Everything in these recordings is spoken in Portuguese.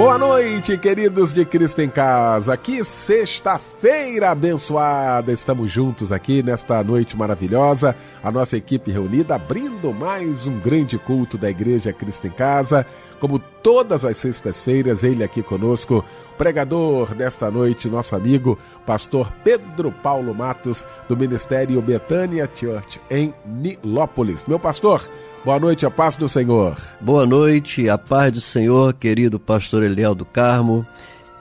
Boa noite, queridos de Cristo em Casa. Que sexta-feira abençoada! Estamos juntos aqui nesta noite maravilhosa. A nossa equipe reunida abrindo mais um grande culto da Igreja Cristo em Casa. Como todas as sextas-feiras, ele aqui conosco, pregador desta noite, nosso amigo, pastor Pedro Paulo Matos, do Ministério Betânia Church em Nilópolis. Meu pastor, Boa noite, a paz do Senhor. Boa noite, a paz do Senhor, querido pastor Eliel do Carmo,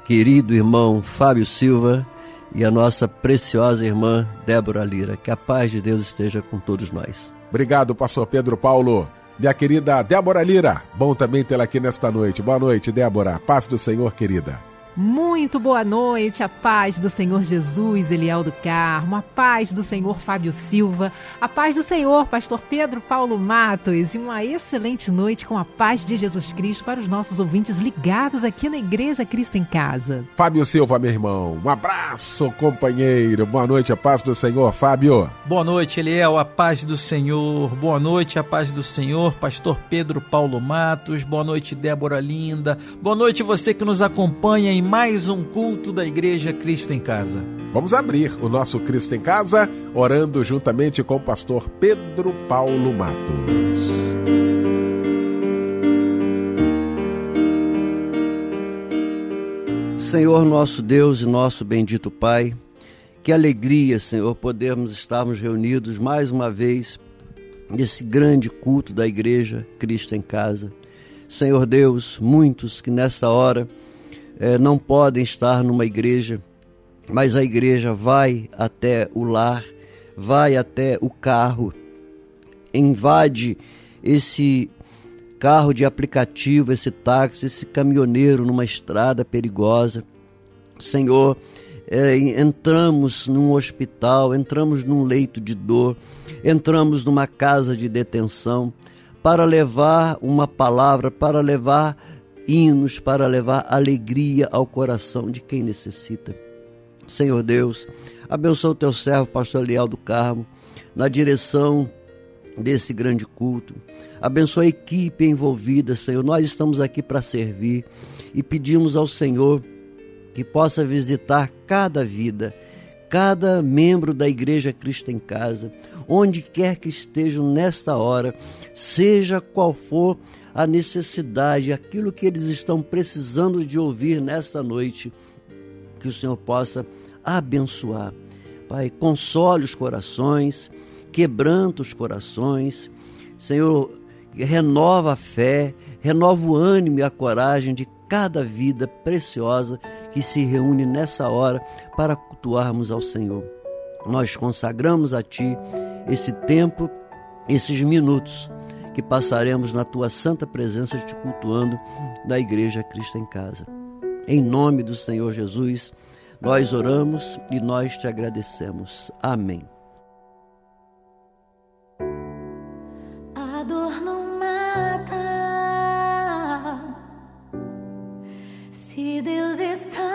querido irmão Fábio Silva e a nossa preciosa irmã Débora Lira. Que a paz de Deus esteja com todos nós. Obrigado, pastor Pedro Paulo. Minha querida Débora Lira, bom também tê-la aqui nesta noite. Boa noite, Débora. Paz do Senhor, querida. Muito boa noite, a paz do Senhor Jesus, Eliel do Carmo, a paz do Senhor Fábio Silva, a paz do Senhor Pastor Pedro Paulo Matos e uma excelente noite com a paz de Jesus Cristo para os nossos ouvintes ligados aqui na Igreja Cristo em Casa. Fábio Silva, meu irmão, um abraço, companheiro, boa noite, a paz do Senhor, Fábio. Boa noite, Eliel, a paz do Senhor, boa noite, a paz do Senhor, Pastor Pedro Paulo Matos, boa noite, Débora Linda, boa noite você que nos acompanha em mais um culto da Igreja Cristo em Casa. Vamos abrir o nosso Cristo em Casa orando juntamente com o pastor Pedro Paulo Matos. Senhor nosso Deus e nosso bendito Pai, que alegria, Senhor, podermos estarmos reunidos mais uma vez nesse grande culto da Igreja Cristo em Casa. Senhor Deus, muitos que nessa hora é, não podem estar numa igreja, mas a igreja vai até o lar, vai até o carro, invade esse carro de aplicativo, esse táxi, esse caminhoneiro numa estrada perigosa. Senhor, é, entramos num hospital, entramos num leito de dor, entramos numa casa de detenção para levar uma palavra, para levar hinos para levar alegria ao coração de quem necessita. Senhor Deus, abençoa o teu servo, pastor Leal do Carmo, na direção desse grande culto. Abençoa a equipe envolvida, Senhor. Nós estamos aqui para servir e pedimos ao Senhor que possa visitar cada vida, cada membro da Igreja Cristo em Casa, onde quer que estejam nesta hora, seja qual for a necessidade, aquilo que eles estão precisando de ouvir nesta noite, que o Senhor possa abençoar. Pai, console os corações, quebranta os corações. Senhor, renova a fé, renova o ânimo e a coragem de cada vida preciosa que se reúne nessa hora para cultuarmos ao Senhor. Nós consagramos a Ti esse tempo, esses minutos que passaremos na tua santa presença te cultuando da Igreja Cristo em Casa. Em nome do Senhor Jesus, nós oramos e nós te agradecemos. Amém. A dor não mata se Deus está.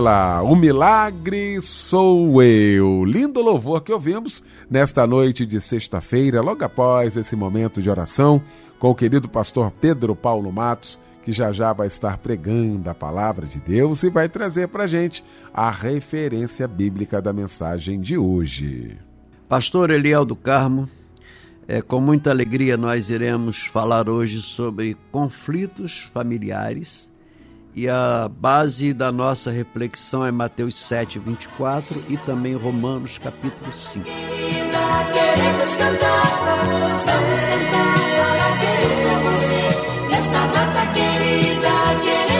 O milagre sou eu. Lindo louvor que ouvimos nesta noite de sexta-feira, logo após esse momento de oração, com o querido pastor Pedro Paulo Matos, que já já vai estar pregando a palavra de Deus e vai trazer para gente a referência bíblica da mensagem de hoje. Pastor Eliel do Carmo, é, com muita alegria nós iremos falar hoje sobre conflitos familiares e a base da nossa reflexão é Mateus 7, 24 e também Romanos capítulo 5. Queremos cantar,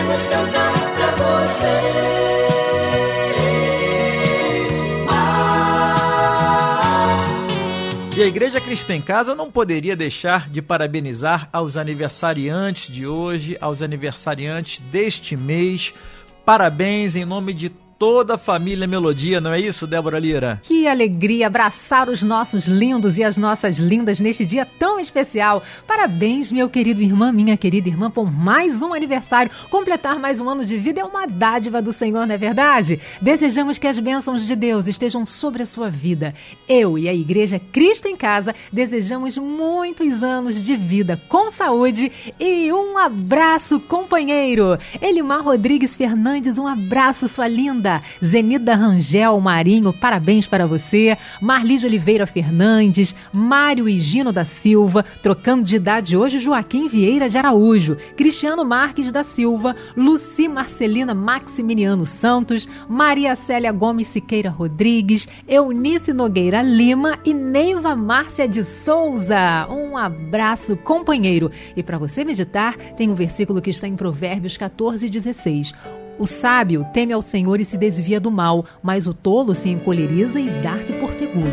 vamos cantar. A Igreja Cristo em Casa não poderia deixar de parabenizar aos aniversariantes de hoje, aos aniversariantes deste mês. Parabéns em nome de toda a família Melodia, não é isso, Débora Lira? Que alegria abraçar os nossos lindos e as nossas lindas neste dia tão especial. Parabéns, meu querido irmão, minha querida irmã, por mais um aniversário. Completar mais um ano de vida é uma dádiva do Senhor, não é verdade? Desejamos que as bênçãos de Deus estejam sobre a sua vida. Eu e a Igreja Cristo em Casa desejamos muitos anos de vida com saúde e um abraço, companheiro. Elimar Rodrigues Fernandes, um abraço, sua linda. Zenida Rangel Marinho, parabéns para você. Marlise Oliveira Fernandes, Mário Higino da Silva, trocando de idade hoje, Joaquim Vieira de Araújo, Cristiano Marques da Silva, Luci Marcelina Maximiliano Santos, Maria Célia Gomes Siqueira Rodrigues, Eunice Nogueira Lima e Neiva Márcia de Souza. Um abraço, companheiro. E para você meditar, tem um versículo que está em Provérbios 14, 16. O sábio teme ao Senhor e se desvia do mal, mas o tolo se encoleriza e dá-se por seguro.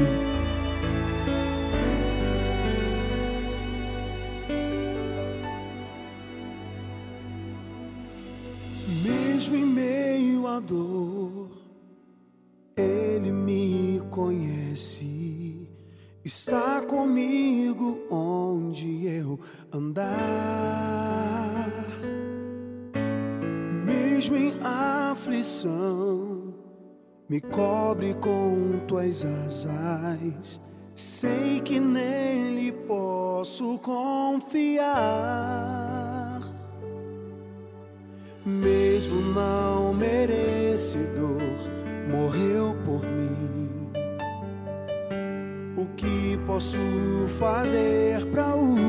Mesmo em meio à dor, Ele me conhece, está comigo onde eu andar mesmo em aflição, me cobre com tuas asas. Sei que nele posso confiar, mesmo não merecedor, morreu por mim. O que posso fazer para honrar?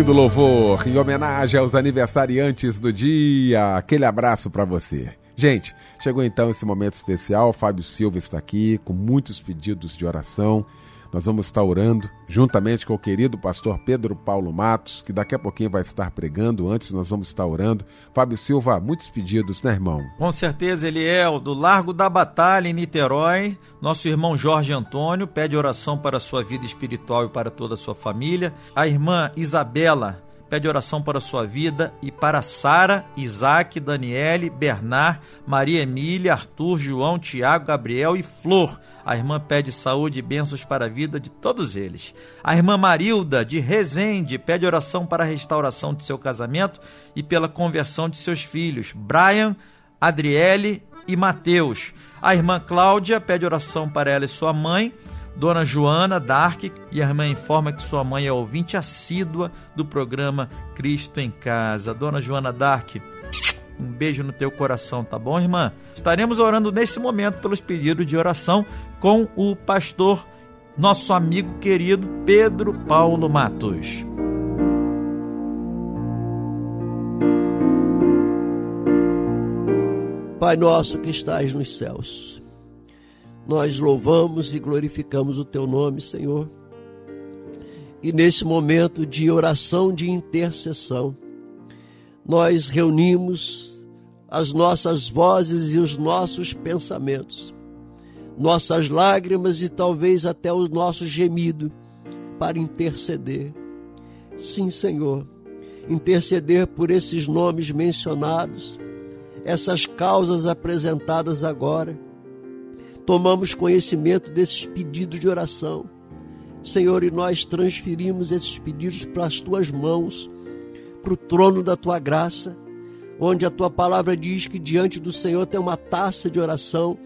Lindo louvor em homenagem aos aniversariantes do dia. Aquele abraço para você. Gente, chegou então esse momento especial. Fábio Silva está aqui com muitos pedidos de oração. Nós vamos estar orando juntamente com o querido pastor Pedro Paulo Matos, que daqui a pouquinho vai estar pregando. Antes, nós vamos estar orando. Fábio Silva, muitos pedidos, né, irmão? Com certeza ele é o do Largo da Batalha, em Niterói. Nosso irmão Jorge Antônio pede oração para a sua vida espiritual e para toda a sua família. A irmã Isabela pede oração para a sua vida e para Sara, Isaac, Daniele, Bernard, Maria Emília, Arthur, João, Tiago, Gabriel e Flor. A irmã pede saúde e bênçãos para a vida de todos eles. A irmã Marilda, de Resende, pede oração para a restauração de seu casamento e pela conversão de seus filhos, Brian, Adriele e Mateus. A irmã Cláudia pede oração para ela e sua mãe Dona Joana Dark e a irmã informa que sua mãe é ouvinte assídua do programa Cristo em Casa. Dona Joana Dark, um beijo no teu coração, tá bom, irmã? Estaremos orando nesse momento pelos pedidos de oração com o pastor, nosso amigo querido Pedro Paulo Matos. Pai nosso que estás nos céus nós louvamos e glorificamos o teu nome, Senhor. E nesse momento de oração, de intercessão, nós reunimos as nossas vozes e os nossos pensamentos, nossas lágrimas e talvez até o nosso gemido para interceder. Sim, Senhor, interceder por esses nomes mencionados, essas causas apresentadas agora tomamos conhecimento desses pedidos de oração. Senhor, e nós transferimos esses pedidos para as tuas mãos, para o trono da tua graça, onde a tua palavra diz que diante do Senhor tem uma taça de oração,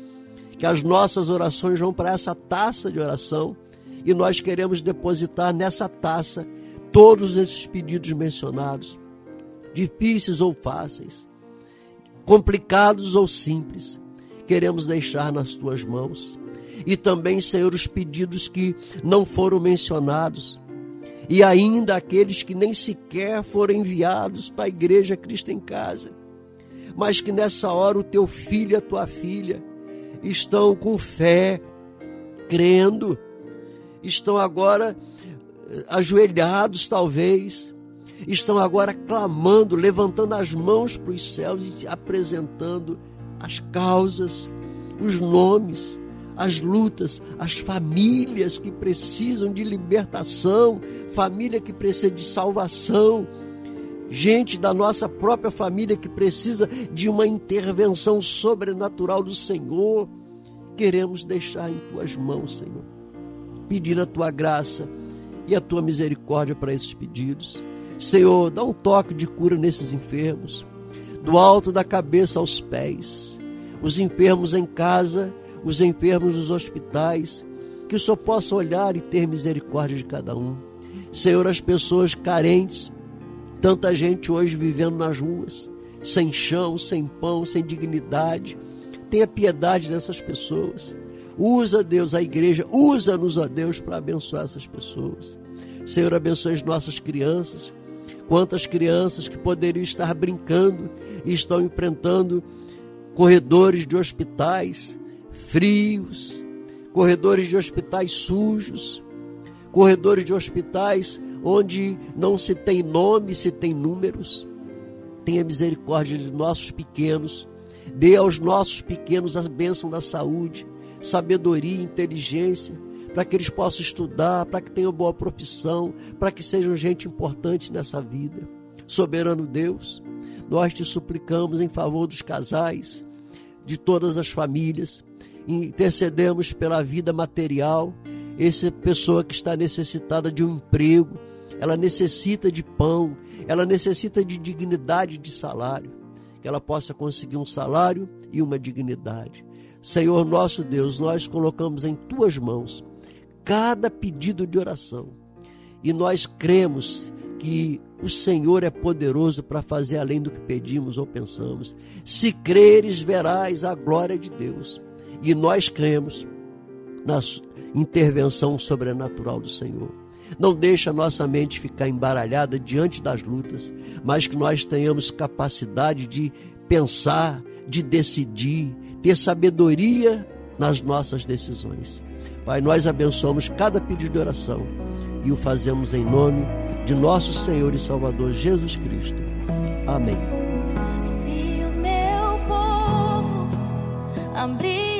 que as nossas orações vão para essa taça de oração, e nós queremos depositar nessa taça todos esses pedidos mencionados, difíceis ou fáceis, complicados ou simples queremos deixar nas tuas mãos. E também, Senhor, os pedidos que não foram mencionados. E ainda aqueles que nem sequer foram enviados para a igreja Cristo em casa. Mas que nessa hora o teu filho e a tua filha estão com fé, crendo, estão agora eh, ajoelhados, talvez, estão agora clamando, levantando as mãos para os céus e apresentando as causas, os nomes, as lutas, as famílias que precisam de libertação, família que precisa de salvação, gente da nossa própria família que precisa de uma intervenção sobrenatural do Senhor. Queremos deixar em tuas mãos, Senhor. Pedir a tua graça e a tua misericórdia para esses pedidos. Senhor, dá um toque de cura nesses enfermos, do alto da cabeça aos pés os enfermos em casa, os enfermos nos hospitais, que o Senhor possa olhar e ter misericórdia de cada um. Senhor, as pessoas carentes, tanta gente hoje vivendo nas ruas, sem chão, sem pão, sem dignidade. Tenha piedade dessas pessoas. Usa, Deus, a igreja, usa-nos, ó Deus, para abençoar essas pessoas. Senhor, abençoe as nossas crianças. Quantas crianças que poderiam estar brincando e estão enfrentando corredores de hospitais frios, corredores de hospitais sujos, corredores de hospitais onde não se tem nome, se tem números. Tenha misericórdia de nossos pequenos, dê aos nossos pequenos a bênção da saúde, sabedoria, inteligência, para que eles possam estudar, para que tenham boa profissão, para que sejam gente importante nessa vida. Soberano Deus, nós te suplicamos em favor dos casais, de todas as famílias, intercedemos pela vida material, essa pessoa que está necessitada de um emprego, ela necessita de pão, ela necessita de dignidade de salário, que ela possa conseguir um salário e uma dignidade. Senhor nosso Deus, nós colocamos em tuas mãos cada pedido de oração. E nós cremos que o Senhor é poderoso para fazer além do que pedimos ou pensamos. Se creres, verás a glória de Deus. E nós cremos na intervenção sobrenatural do Senhor. Não deixe a nossa mente ficar embaralhada diante das lutas, mas que nós tenhamos capacidade de pensar, de decidir, ter sabedoria nas nossas decisões. Pai, nós abençoamos cada pedido de oração e o fazemos em nome de nosso Senhor e Salvador Jesus Cristo. Amém. Se o meu povo abrir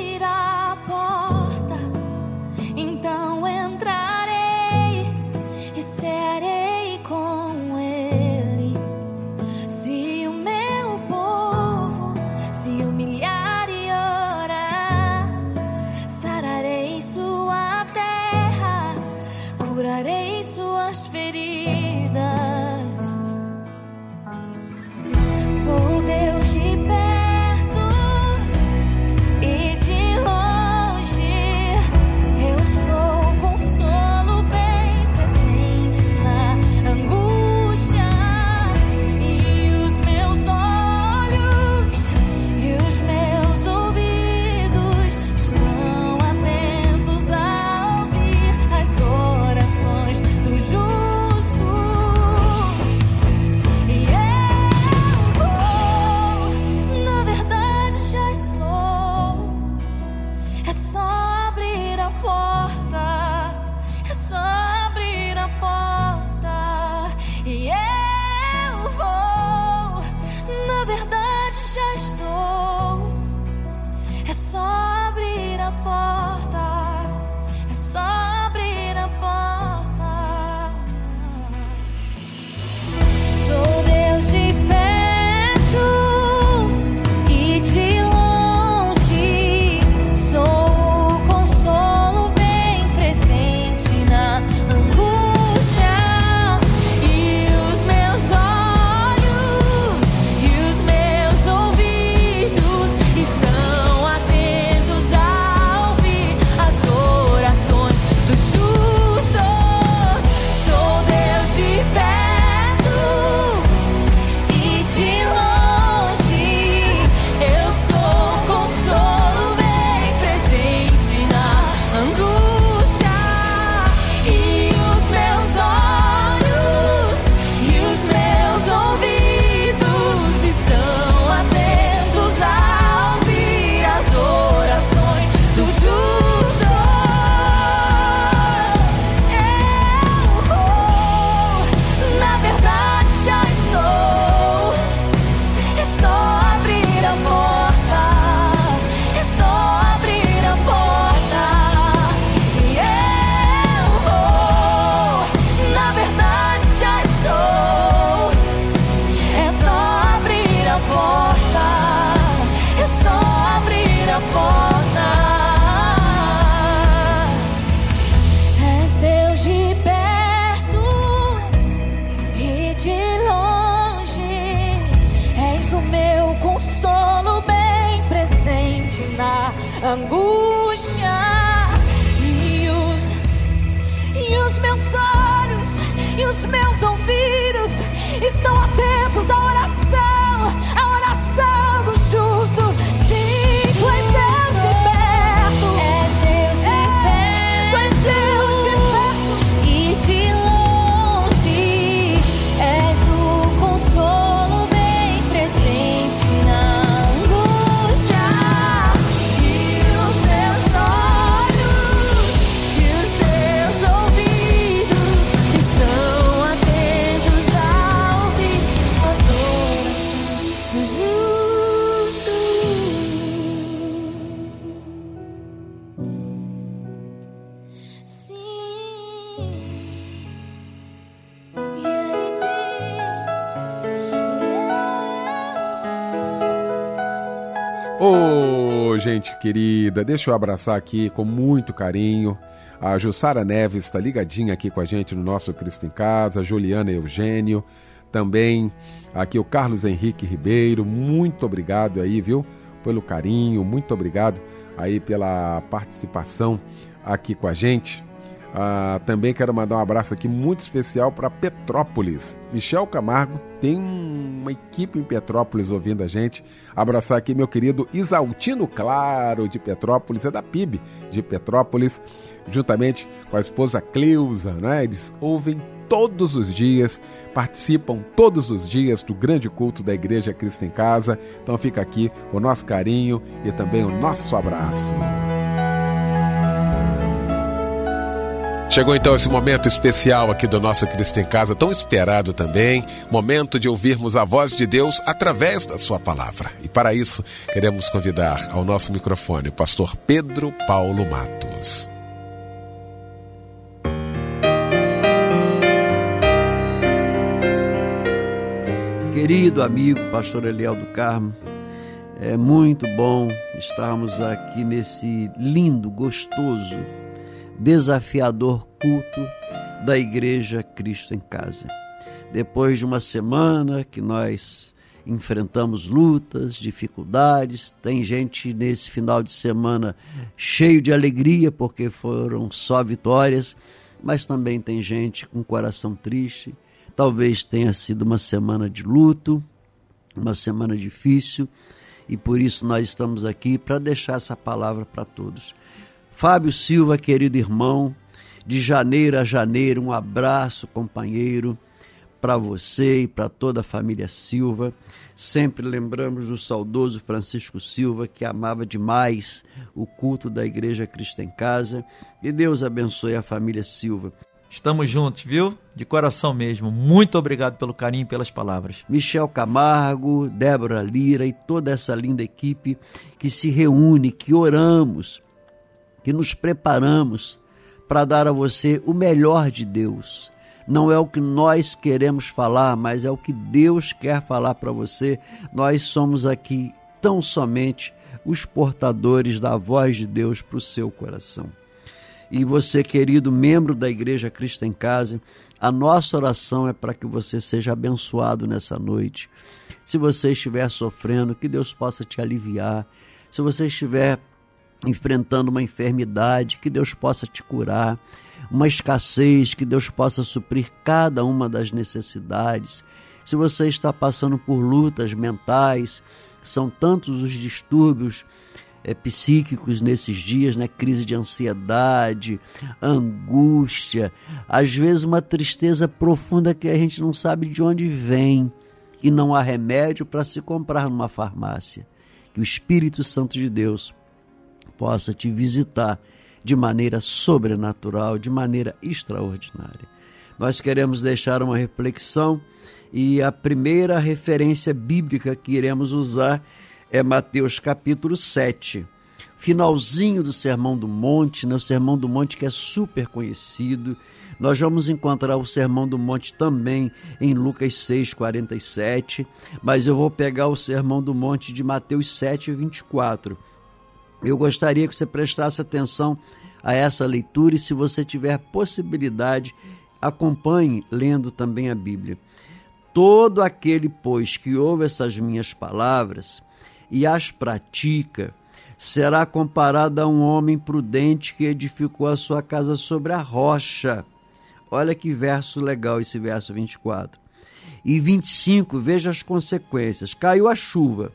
querida, deixa eu abraçar aqui com muito carinho. A Jussara Neves está ligadinha aqui com a gente no nosso Cristo em Casa, a Juliana Eugênio, também aqui o Carlos Henrique Ribeiro, muito obrigado aí, viu, pelo carinho, muito obrigado aí pela participação aqui com a gente. Ah, também quero mandar um abraço aqui muito especial para Petrópolis. Michel Camargo tem uma equipe em Petrópolis ouvindo a gente. Abraçar aqui meu querido Isaltino Claro de Petrópolis, é da PIB de Petrópolis, juntamente com a esposa Cleusa, né? Eles ouvem todos os dias, participam todos os dias do grande culto da Igreja Cristo em Casa. Então fica aqui o nosso carinho e também o nosso abraço. Chegou então esse momento especial aqui do nosso Cristo em Casa, tão esperado também, momento de ouvirmos a voz de Deus através da sua palavra. E para isso, queremos convidar ao nosso microfone o pastor Pedro Paulo Matos. Querido amigo pastor Eliel do Carmo, é muito bom estarmos aqui nesse lindo, gostoso, desafiador culto da Igreja Cristo em Casa. Depois de uma semana que nós enfrentamos lutas, dificuldades, tem gente nesse final de semana cheio de alegria porque foram só vitórias, mas também tem gente com coração triste. Talvez tenha sido uma semana de luto, uma semana difícil, e por isso nós estamos aqui para deixar essa palavra para todos. Fábio Silva, querido irmão, de janeiro a janeiro, um abraço, companheiro, para você e para toda a família Silva. Sempre lembramos do saudoso Francisco Silva, que amava demais o culto da Igreja Cristo em Casa. E Deus abençoe a família Silva. Estamos juntos, viu? De coração mesmo. Muito obrigado pelo carinho e pelas palavras. Michel Camargo, Débora Lira e toda essa linda equipe que se reúne, que oramos, que nos preparamos para dar a você o melhor de Deus. Não é o que nós queremos falar, mas é o que Deus quer falar para você. Nós somos aqui tão somente os portadores da voz de Deus para o seu coração. E você, querido membro da Igreja Cristo em Casa, a nossa oração é para que você seja abençoado nessa noite. Se você estiver sofrendo, que Deus possa te aliviar. Se você estiver enfrentando uma enfermidade, que Deus possa te curar. Uma escassez, que Deus possa suprir cada uma das necessidades. Se você está passando por lutas mentais, são tantos os distúrbios é, psíquicos nesses dias, né? Crise de ansiedade, angústia, às vezes uma tristeza profunda que a gente não sabe de onde vem e não há remédio para se comprar numa farmácia. Que o Espírito Santo de Deus possa te visitar de maneira sobrenatural, de maneira extraordinária. Nós queremos deixar uma reflexão e a primeira referência bíblica que iremos usar é Mateus capítulo 7. Finalzinho do Sermão do Monte, né? o Sermão do Monte que é super conhecido. Nós vamos encontrar o Sermão do Monte também em Lucas 6, 47, mas eu vou pegar o Sermão do Monte de Mateus 7, 24. Eu gostaria que você prestasse atenção a essa leitura e, se você tiver possibilidade, acompanhe lendo também a Bíblia. Todo aquele, pois, que ouve essas minhas palavras e as pratica, será comparado a um homem prudente que edificou a sua casa sobre a rocha. Olha que verso legal esse verso 24. E 25, veja as consequências. Caiu a chuva,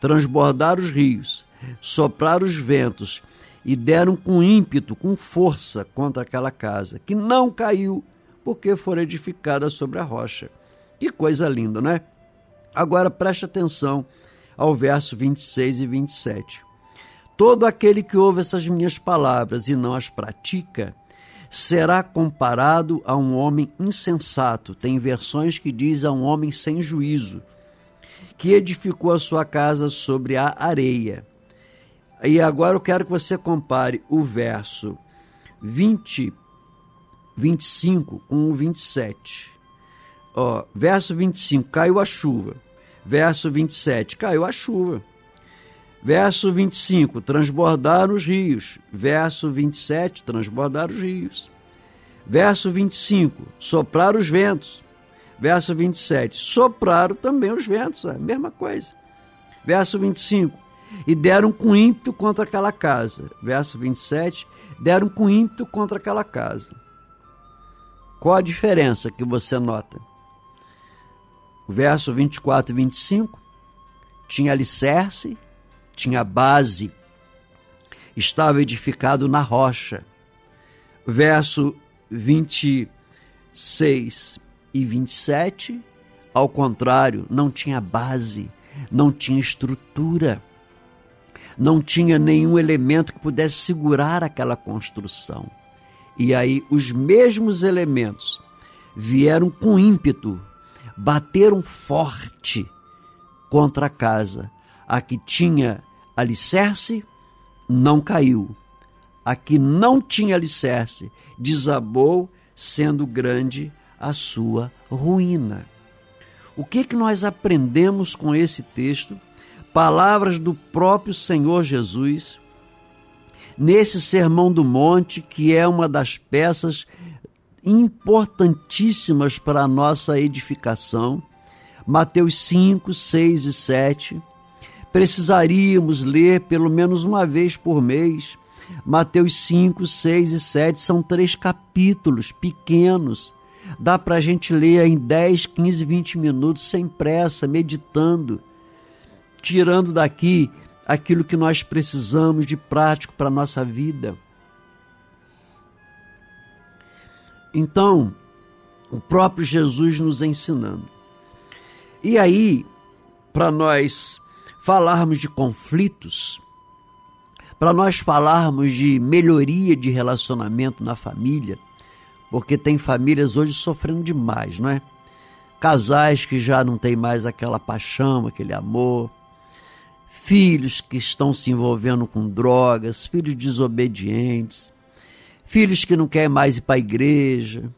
transbordaram os rios, sopraram os ventos e deram com ímpeto, com força contra aquela casa, que não caiu, porque foi edificada sobre a rocha. Que coisa linda, não é? Agora preste atenção ao verso 26 e 27. Todo aquele que ouve essas minhas palavras e não as pratica, será comparado a um homem insensato. Tem versões que diz a um homem sem juízo, que edificou a sua casa sobre a areia. E agora eu quero que você compare o verso 20, 25 com o 27. Ó, verso 25, caiu a chuva. Verso 27, caiu a chuva. Verso 25, transbordaram os rios. Verso 27, transbordaram os rios. Verso 25, sopraram os ventos. Verso 27, sopraram também os ventos, é a mesma coisa. Verso 25, e deram com ímpeto contra aquela casa. Verso 27, deram com ímpeto contra aquela casa. Qual a diferença que você nota? Verso 24 e 25 tinha alicerce, tinha base, estava edificado na rocha. Verso 26 e 27, ao contrário, não tinha base, não tinha estrutura, não tinha nenhum elemento que pudesse segurar aquela construção. E aí os mesmos elementos vieram com ímpeto, bateram forte contra a casa. A que tinha alicerce não caiu. A que não tinha alicerce desabou, sendo grande a sua ruína. O que que nós aprendemos com esse texto? Palavras do próprio Senhor Jesus nesse Sermão do Monte, que é uma das peças importantíssimas para a nossa edificação. Mateus 5, 6 e 7. Precisaríamos ler pelo menos uma vez por mês. Mateus 5, 6 e 7 são três capítulos pequenos. Dá para a gente ler em 10, 15, 20 minutos, sem pressa, meditando, tirando daqui aquilo que nós precisamos de prático para a nossa vida. Então, o próprio Jesus nos ensinando. E aí, para nós falarmos de conflitos, para nós falarmos de melhoria de relacionamento na família, porque tem famílias hoje sofrendo demais, não é? Casais que já não têm mais aquela paixão, aquele amor, filhos que estão se envolvendo com drogas, filhos desobedientes, filhos que não querem mais ir para a igreja,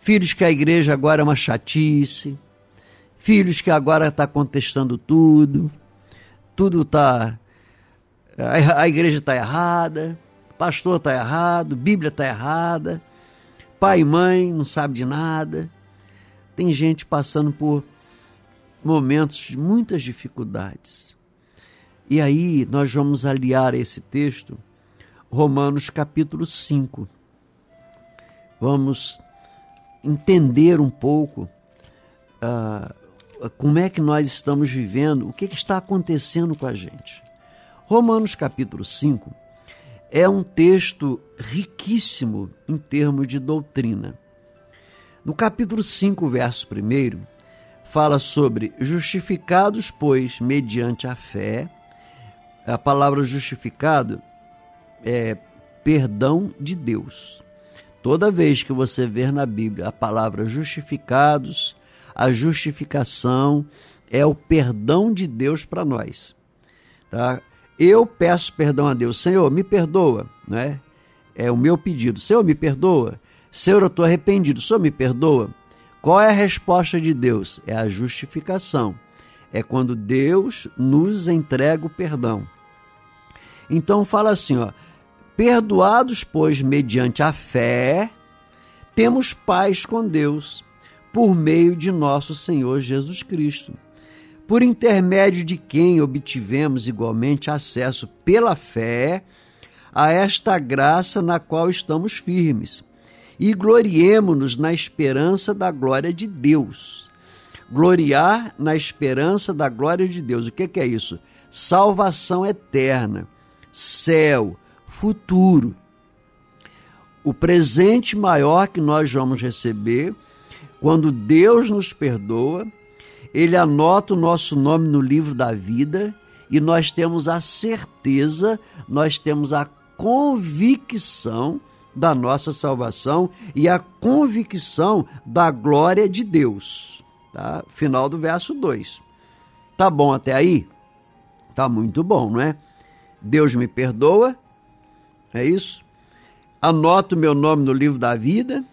filhos que a igreja agora é uma chatice, filhos que agora está contestando tudo, tudo está. A igreja está errada, pastor está errado, Bíblia está errada, pai e mãe não sabe de nada. Tem gente passando por momentos de muitas dificuldades. E aí nós vamos aliar esse texto Romanos capítulo 5. Vamos entender um pouco uh, como é que nós estamos vivendo, o que, que está acontecendo com a gente. Romanos capítulo 5 é um texto riquíssimo em termos de doutrina. No capítulo 5, verso 1, fala sobre justificados, pois, mediante a fé. A palavra justificado é, perdão de Deus. Toda vez que você ver na Bíblia a palavra justificados, a justificação é o perdão de Deus para nós. Tá? Eu peço perdão a Deus, Senhor, me perdoa, né? É o meu pedido. Senhor, me perdoa. Senhor, eu estou arrependido. Senhor, me perdoa. Qual é a resposta de Deus? É a justificação. É quando Deus nos entrega o perdão. Então fala assim, ó, Perdoados, pois, mediante a fé, temos paz com Deus, por meio de nosso Senhor Jesus Cristo, por intermédio de quem obtivemos igualmente acesso pela fé a esta graça na qual estamos firmes, e gloriemo-nos na esperança da glória de Deus. Gloriar na esperança da glória de Deus. O que é isso? Salvação eterna, céu, futuro. O presente maior que nós vamos receber, quando Deus nos perdoa, Ele anota o nosso nome no livro da vida e nós temos a certeza, nós temos a convicção da nossa salvação e a convicção da glória de Deus. Tá? Final do verso 2. Tá bom até aí? Tá muito bom, não é? Deus me perdoa, é isso? Anoto meu nome no livro da vida.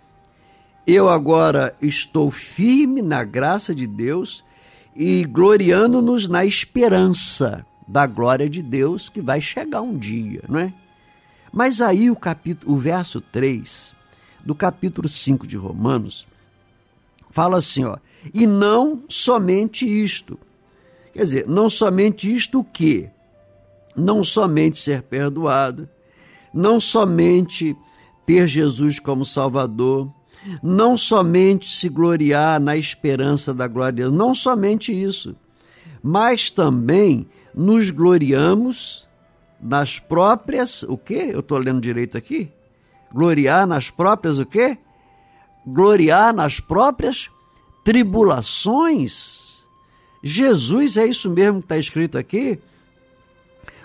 Eu agora estou firme na graça de Deus e gloriando-nos na esperança da glória de Deus que vai chegar um dia, não é? Mas aí o capítulo, o verso 3 do capítulo 5 de Romanos fala assim, ó: "E não somente isto". Quer dizer, não somente isto o quê? Não somente ser perdoado, não somente ter Jesus como Salvador, não somente se gloriar na esperança da glória não somente isso, mas também nos gloriamos nas próprias, o quê? Eu estou lendo direito aqui? Gloriar nas próprias o quê? Gloriar nas próprias tribulações. Jesus, é isso mesmo que está escrito aqui?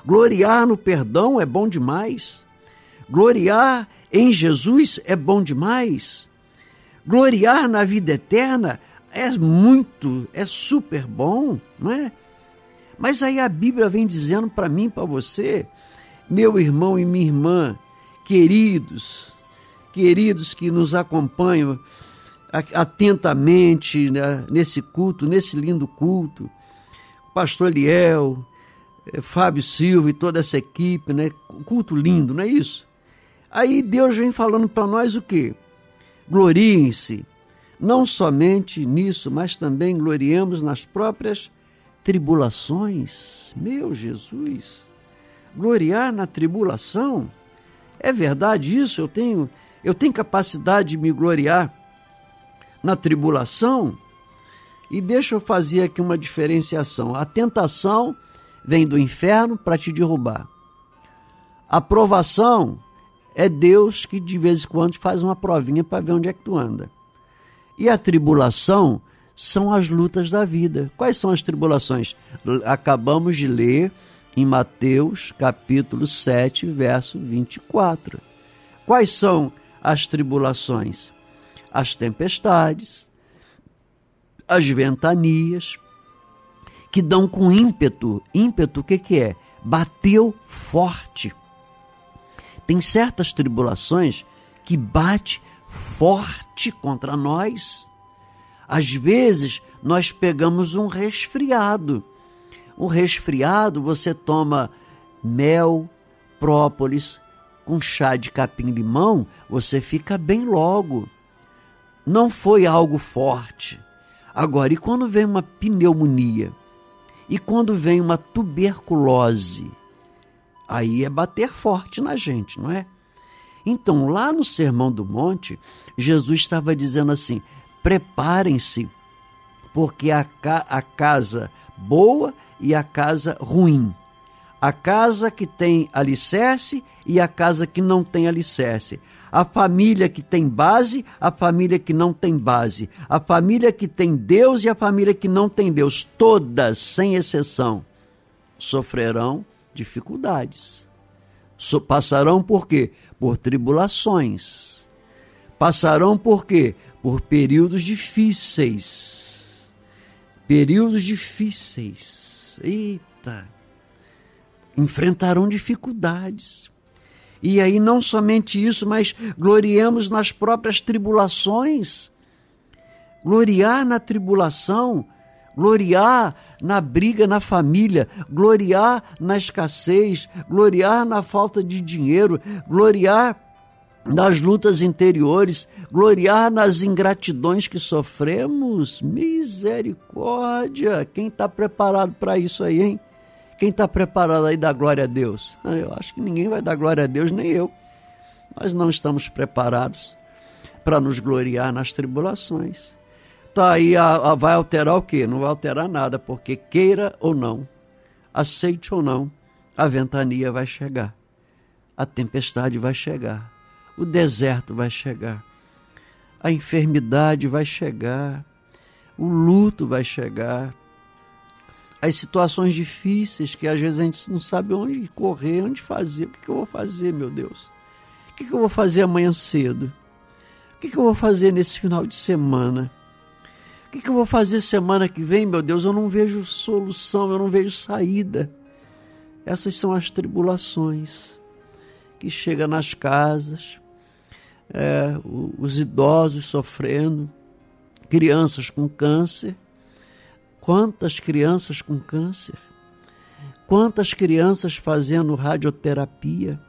Gloriar no perdão é bom demais. Gloriar em Jesus é bom demais. Gloriar na vida eterna é muito, é super bom, não é? Mas aí a Bíblia vem dizendo para mim, para você, meu irmão e minha irmã, queridos, queridos que nos acompanham atentamente né, nesse culto, nesse lindo culto, Pastor Liel, Fábio Silva e toda essa equipe, né? Culto lindo, não é isso? Aí Deus vem falando para nós o quê? Gloriem-se, não somente nisso, mas também gloriemos nas próprias tribulações. Meu Jesus, gloriar na tribulação? É verdade isso? Eu tenho, eu tenho capacidade de me gloriar na tribulação? E deixa eu fazer aqui uma diferenciação. A tentação vem do inferno para te derrubar. A provação é Deus que de vez em quando faz uma provinha para ver onde é que tu anda. E a tribulação são as lutas da vida. Quais são as tribulações? Acabamos de ler em Mateus capítulo 7, verso 24. Quais são as tribulações? As tempestades, as ventanias, que dão com ímpeto. Ímpeto, o que, que é? Bateu forte. Tem certas tribulações que bate forte contra nós. Às vezes nós pegamos um resfriado. Um resfriado você toma mel, própolis, com chá de capim-limão, você fica bem logo. Não foi algo forte. Agora, e quando vem uma pneumonia? E quando vem uma tuberculose? Aí é bater forte na gente, não é? Então, lá no Sermão do Monte, Jesus estava dizendo assim: preparem-se, porque a, ca a casa boa e a casa ruim. A casa que tem alicerce e a casa que não tem alicerce. A família que tem base, a família que não tem base. A família que tem Deus e a família que não tem Deus. Todas, sem exceção, sofrerão dificuldades. So, passarão por quê? Por tribulações. Passarão por quê? Por períodos difíceis. Períodos difíceis. Eita! Enfrentarão dificuldades. E aí, não somente isso, mas gloriemos nas próprias tribulações. Gloriar na tribulação, gloriar na briga na família, gloriar na escassez, gloriar na falta de dinheiro, gloriar nas lutas interiores, gloriar nas ingratidões que sofremos. Misericórdia! Quem está preparado para isso aí, hein? Quem está preparado aí da glória a Deus? Ah, eu acho que ninguém vai dar glória a Deus, nem eu. Nós não estamos preparados para nos gloriar nas tribulações. Tá aí, a, a, vai alterar o quê? Não vai alterar nada, porque queira ou não, aceite ou não, a ventania vai chegar, a tempestade vai chegar, o deserto vai chegar, a enfermidade vai chegar, o luto vai chegar, as situações difíceis que às vezes a gente não sabe onde correr, onde fazer. O que, eu vou fazer, meu Deus? O que, eu vou fazer amanhã cedo? O que, eu vou fazer nesse final de semana? O que, que eu vou fazer semana que vem, meu Deus? Eu não vejo solução, eu não vejo saída. Essas são as tribulações que chegam nas casas, é, os idosos sofrendo, crianças com câncer. Quantas crianças com câncer? Quantas crianças fazendo radioterapia?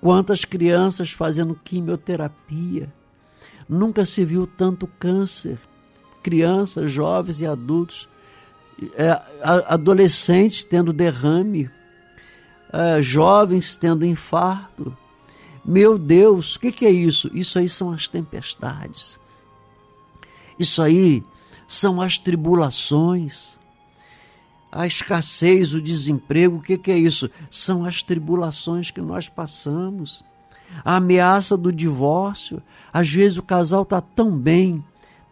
Quantas crianças fazendo quimioterapia? Nunca se viu tanto câncer crianças, jovens e adultos, é, adolescentes tendo derrame, eh, jovens tendo infarto. Meu Deus, o que, que é isso? Isso aí são as tempestades. Isso aí são as tribulações. A escassez, o desemprego, o que, que é isso? São as tribulações que nós passamos. A ameaça do divórcio. Às vezes o casal está tão bem,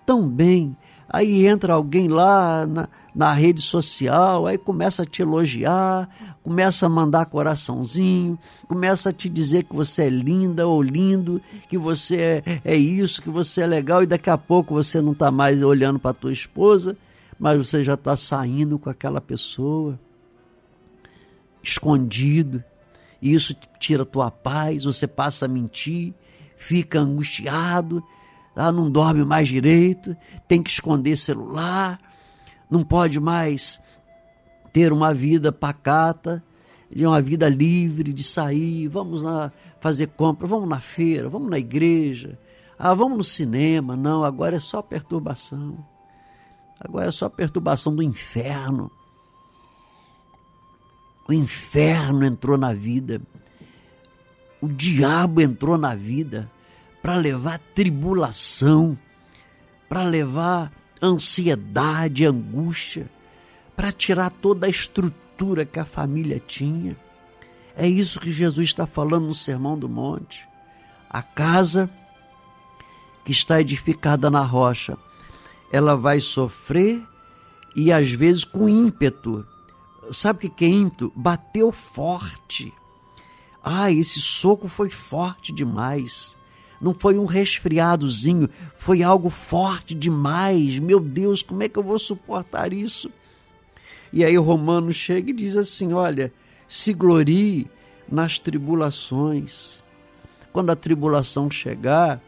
tão bem. Aí entra alguém lá na, na rede social, aí começa a te elogiar, começa a mandar coraçãozinho, começa a te dizer que você é linda ou lindo, que você é, é isso, que você é legal, e daqui a pouco você não está mais olhando para tua esposa, mas você já está saindo com aquela pessoa, escondido, e isso tira tua paz, você passa a mentir, fica angustiado, ah, não dorme mais direito, tem que esconder celular, não pode mais ter uma vida pacata, de uma vida livre de sair, vamos lá fazer compra, vamos na feira, vamos na igreja, ah, vamos no cinema. Não, agora é só perturbação. Agora é só perturbação do inferno. O inferno entrou na vida. O diabo entrou na vida para levar tribulação, para levar ansiedade, angústia, para tirar toda a estrutura que a família tinha. É isso que Jesus está falando no Sermão do Monte. A casa que está edificada na rocha, ela vai sofrer e às vezes com ímpeto. Sabe o que é ímpeto? Bateu forte. Ah, esse soco foi forte demais não foi um resfriadozinho, foi algo forte demais. Meu Deus, como é que eu vou suportar isso? E aí o Romano chega e diz assim: Olha, se glorie nas tribulações. Quando a tribulação chegar,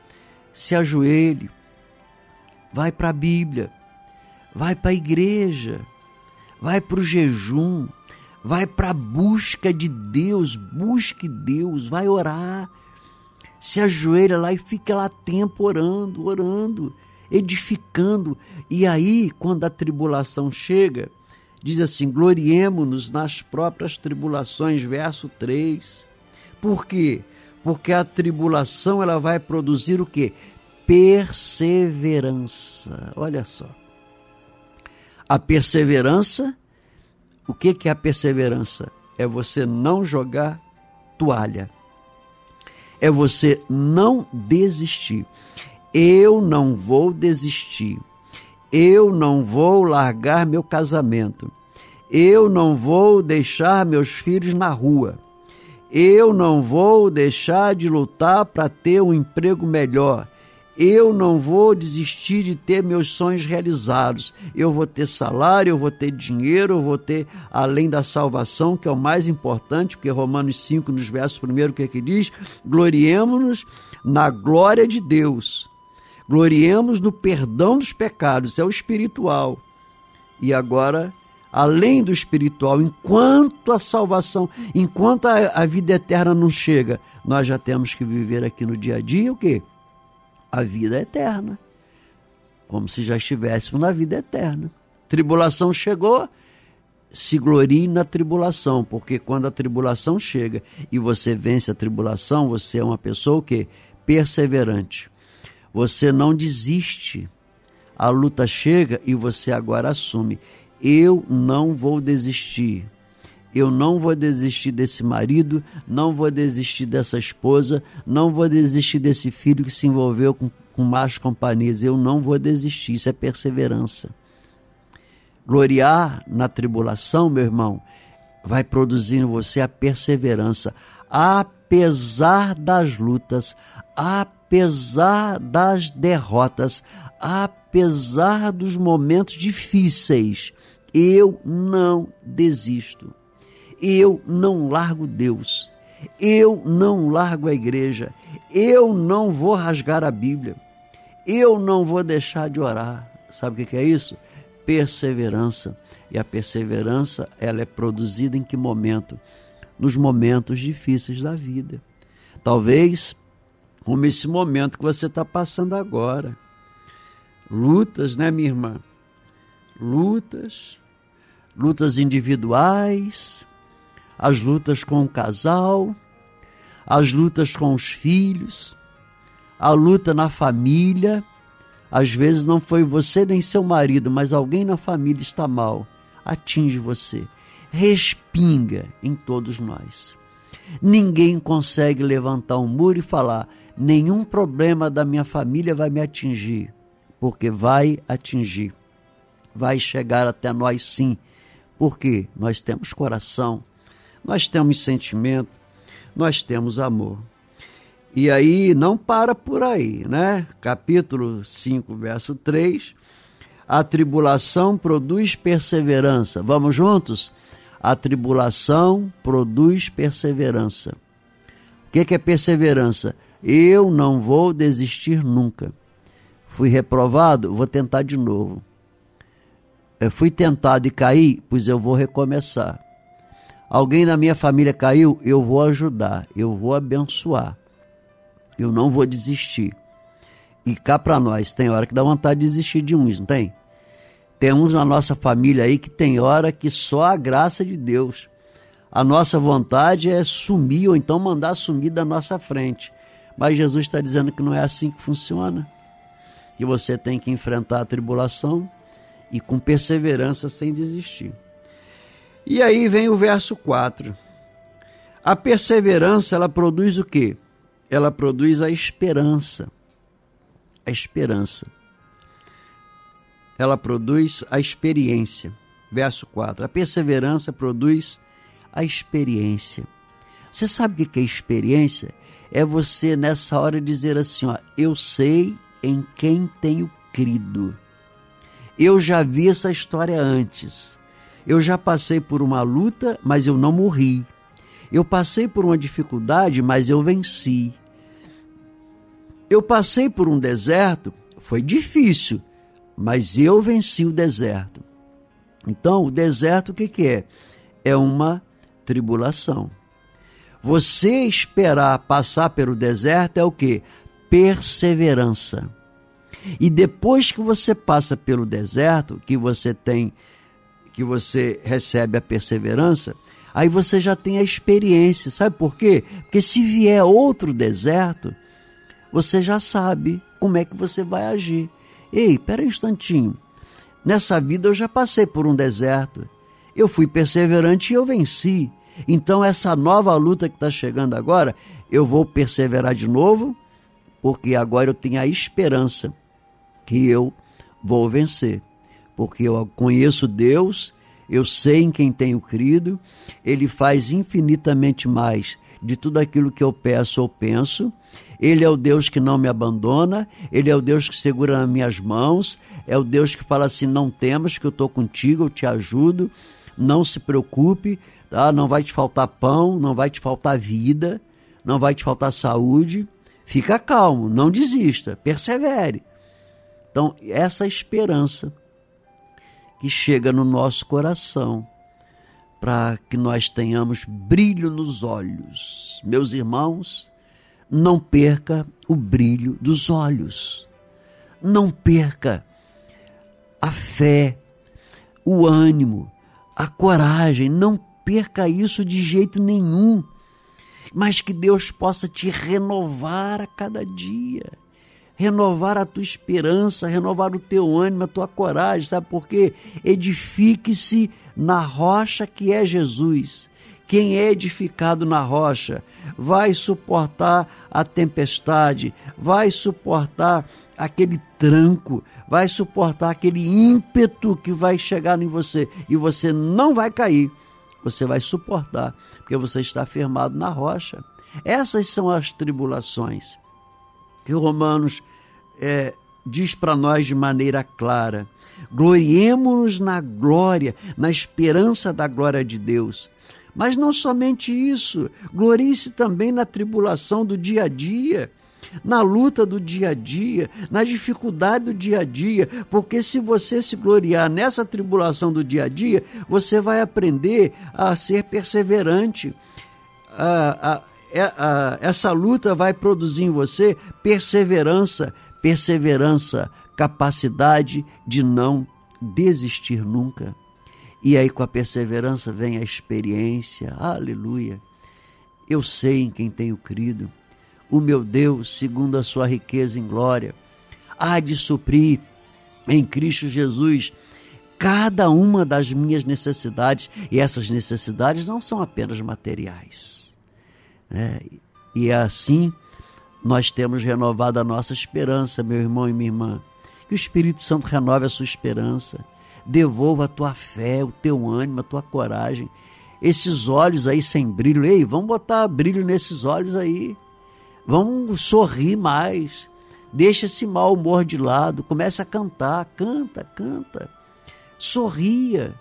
se ajoelhe, vai para a Bíblia, vai para a igreja, vai para o jejum, vai para a busca de Deus, busque Deus, vai orar se ajoelha lá e fica lá tempo orando, orando, edificando. E aí, quando a tribulação chega, diz assim: gloriemo-nos nas próprias tribulações, verso 3. Por quê? Porque a tribulação ela vai produzir o quê? Perseverança. Olha só. A perseverança, o que que é a perseverança? É você não jogar toalha é você não desistir. Eu não vou desistir. Eu não vou largar meu casamento. Eu não vou deixar meus filhos na rua. Eu não vou deixar de lutar para ter um emprego melhor eu não vou desistir de ter meus sonhos realizados. Eu vou ter salário, eu vou ter dinheiro, eu vou ter, além da salvação, que é o mais importante, porque Romanos 5, nos versos primeiro, o que é que diz? Gloriemos-nos na glória de Deus. Gloriemos no perdão dos pecados, é o espiritual. E agora, além do espiritual, enquanto a salvação, enquanto a, a vida eterna não chega, nós já temos que viver aqui no dia a dia o quê? A vida eterna. Como se já estivéssemos na vida eterna. Tribulação chegou, se glorie na tribulação, porque quando a tribulação chega e você vence a tribulação, você é uma pessoa que perseverante. Você não desiste. A luta chega e você agora assume. Eu não vou desistir eu não vou desistir desse marido, não vou desistir dessa esposa, não vou desistir desse filho que se envolveu com, com más companhias. Eu não vou desistir, isso é perseverança. Gloriar na tribulação, meu irmão, vai produzir em você a perseverança, apesar das lutas, apesar das derrotas, apesar dos momentos difíceis. Eu não desisto eu não largo Deus, eu não largo a igreja, eu não vou rasgar a Bíblia, eu não vou deixar de orar. Sabe o que é isso? Perseverança. E a perseverança, ela é produzida em que momento? Nos momentos difíceis da vida. Talvez como esse momento que você está passando agora. Lutas, né, minha irmã? Lutas, lutas individuais, as lutas com o casal, as lutas com os filhos, a luta na família. Às vezes não foi você nem seu marido, mas alguém na família está mal, atinge você, respinga em todos nós. Ninguém consegue levantar um muro e falar: nenhum problema da minha família vai me atingir, porque vai atingir, vai chegar até nós sim, porque nós temos coração, nós temos sentimento, nós temos amor. E aí não para por aí, né? Capítulo 5, verso 3. A tribulação produz perseverança. Vamos juntos? A tribulação produz perseverança. O que, é perseverança? Eu não vou desistir nunca. Fui reprovado, vou tentar de novo. Eu fui tentado e caí, pois eu vou recomeçar. Alguém na minha família caiu, eu vou ajudar, eu vou abençoar. Eu não vou desistir. E cá para nós, tem hora que dá vontade de desistir de uns, não tem? Tem uns na nossa família aí que tem hora que só a graça de Deus. A nossa vontade é sumir ou então mandar sumir da nossa frente. Mas Jesus está dizendo que não é assim que funciona. Que você tem que enfrentar a tribulação e com perseverança sem desistir. E aí vem o verso 4. A perseverança, ela produz o quê? Ela produz a esperança. A esperança. Ela produz a experiência. Verso 4. A perseverança produz a experiência. Você sabe o que é experiência? É você nessa hora dizer assim: ó, eu sei em quem tenho crido. Eu já vi essa história antes. Eu já passei por uma luta, mas eu não morri. Eu passei por uma dificuldade, mas eu venci. Eu passei por um deserto, foi difícil, mas eu venci o deserto. Então, o deserto o que, que é? É uma tribulação. Você esperar passar pelo deserto é o que? Perseverança. E depois que você passa pelo deserto, que você tem, que você recebe a perseverança, aí você já tem a experiência. Sabe por quê? Porque se vier outro deserto, você já sabe como é que você vai agir. Ei, pera um instantinho. Nessa vida eu já passei por um deserto. Eu fui perseverante e eu venci. Então, essa nova luta que está chegando agora, eu vou perseverar de novo, porque agora eu tenho a esperança que eu vou vencer. Porque eu conheço Deus, eu sei em quem tenho crido, Ele faz infinitamente mais de tudo aquilo que eu peço ou penso. Ele é o Deus que não me abandona, Ele é o Deus que segura nas minhas mãos, é o Deus que fala assim: não temas, que eu estou contigo, eu te ajudo, não se preocupe, tá? não vai te faltar pão, não vai te faltar vida, não vai te faltar saúde. Fica calmo, não desista, persevere. Então, essa esperança que chega no nosso coração, para que nós tenhamos brilho nos olhos. Meus irmãos, não perca o brilho dos olhos. Não perca a fé, o ânimo, a coragem. Não perca isso de jeito nenhum. Mas que Deus possa te renovar a cada dia renovar a tua esperança, renovar o teu ânimo, a tua coragem, sabe por quê? Edifique-se na rocha que é Jesus. Quem é edificado na rocha vai suportar a tempestade, vai suportar aquele tranco, vai suportar aquele ímpeto que vai chegar em você e você não vai cair. Você vai suportar, porque você está firmado na rocha. Essas são as tribulações que Romanos é, diz para nós de maneira clara: gloriemos-nos na glória, na esperança da glória de Deus. Mas não somente isso, glorie-se também na tribulação do dia a dia, na luta do dia a dia, na dificuldade do dia a dia, porque se você se gloriar nessa tribulação do dia a dia, você vai aprender a ser perseverante, a, a, essa luta vai produzir em você perseverança, perseverança, capacidade de não desistir nunca. E aí, com a perseverança, vem a experiência. Aleluia. Eu sei em quem tenho crido. O meu Deus, segundo a sua riqueza em glória, há de suprir em Cristo Jesus cada uma das minhas necessidades. E essas necessidades não são apenas materiais. Né? E assim nós temos renovado a nossa esperança, meu irmão e minha irmã. Que o Espírito Santo renove a sua esperança, devolva a tua fé, o teu ânimo, a tua coragem. Esses olhos aí sem brilho, ei, vamos botar brilho nesses olhos aí. Vamos sorrir mais. Deixa esse mau humor de lado, comece a cantar, canta, canta. Sorria,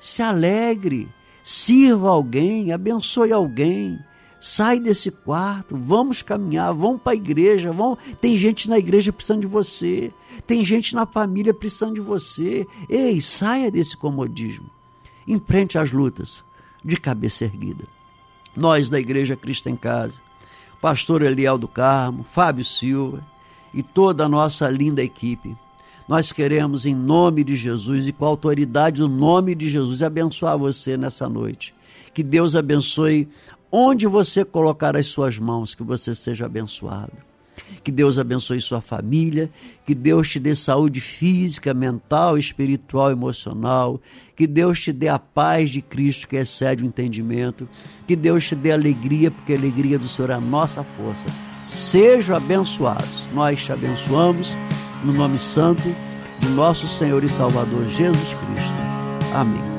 se alegre, sirva alguém, abençoe alguém. Sai desse quarto, vamos caminhar, vamos para a igreja, vamos... tem gente na igreja precisando de você, tem gente na família precisando de você. Ei, saia desse comodismo. Enfrente as lutas de cabeça erguida. Nós da Igreja Cristo em Casa, pastor Eliel do Carmo, Fábio Silva e toda a nossa linda equipe, nós queremos, em nome de Jesus e com a autoridade do nome de Jesus, abençoar você nessa noite. Que Deus abençoe onde você colocar as suas mãos, que você seja abençoado. Que Deus abençoe sua família, que Deus te dê saúde física, mental, espiritual, emocional, que Deus te dê a paz de Cristo que excede o entendimento, que Deus te dê alegria, porque a alegria do Senhor é a nossa força. Sejam abençoados. Nós te abençoamos no nome santo de nosso Senhor e Salvador Jesus Cristo. Amém.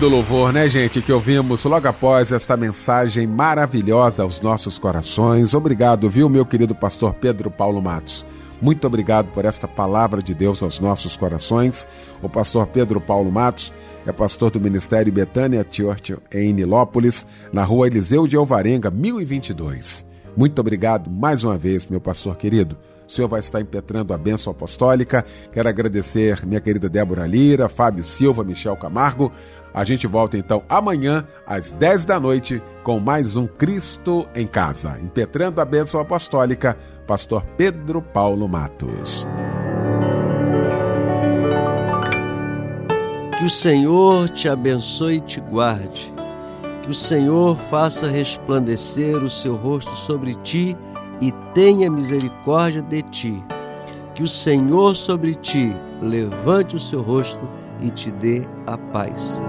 Lindo louvor, né, gente, que ouvimos logo após esta mensagem maravilhosa aos nossos corações. Obrigado, viu, meu querido pastor Pedro Paulo Matos. Muito obrigado por esta palavra de Deus aos nossos corações. O pastor Pedro Paulo Matos é pastor do Ministério Betânia Church em Nilópolis, na rua Eliseu de Alvarenga, 1022. Muito obrigado mais uma vez, meu pastor querido. O senhor vai estar impetrando a bênção apostólica. Quero agradecer minha querida Débora Lira, Fábio Silva, Michel Camargo. A gente volta então amanhã, às 10 da noite, com mais um Cristo em Casa. Impetrando a bênção apostólica, pastor Pedro Paulo Matos. Que o Senhor te abençoe e te guarde. Que o Senhor faça resplandecer o seu rosto sobre ti e tenha misericórdia de ti. Que o Senhor sobre ti levante o seu rosto e te dê a paz.